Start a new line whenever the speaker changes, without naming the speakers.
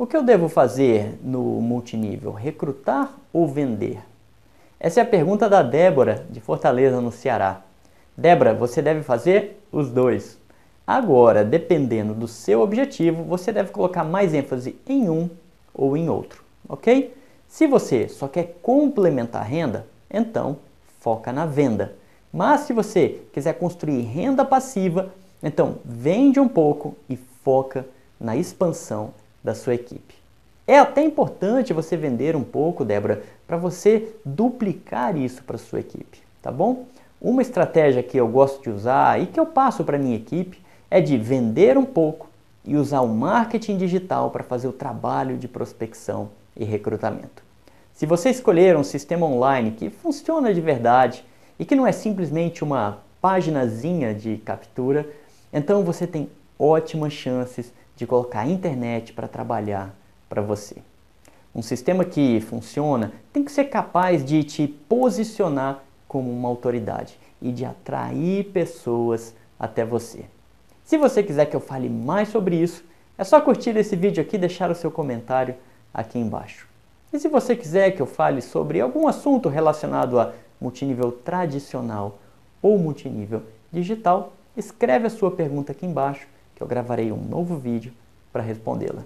O que eu devo fazer no multinível? Recrutar ou vender? Essa é a pergunta da Débora, de Fortaleza, no Ceará. Débora, você deve fazer os dois. Agora, dependendo do seu objetivo, você deve colocar mais ênfase em um ou em outro, ok? Se você só quer complementar a renda, então foca na venda. Mas se você quiser construir renda passiva, então vende um pouco e foca na expansão da sua equipe. É até importante você vender um pouco, Débora, para você duplicar isso para sua equipe, tá bom? Uma estratégia que eu gosto de usar e que eu passo para minha equipe é de vender um pouco e usar o marketing digital para fazer o trabalho de prospecção e recrutamento. Se você escolher um sistema online que funciona de verdade e que não é simplesmente uma paginazinha de captura, então você tem ótimas chances de colocar a internet para trabalhar para você. Um sistema que funciona tem que ser capaz de te posicionar como uma autoridade e de atrair pessoas até você. Se você quiser que eu fale mais sobre isso, é só curtir esse vídeo aqui e deixar o seu comentário aqui embaixo. E se você quiser que eu fale sobre algum assunto relacionado a multinível tradicional ou multinível digital, escreve a sua pergunta aqui embaixo que eu gravarei um novo vídeo para respondê-la.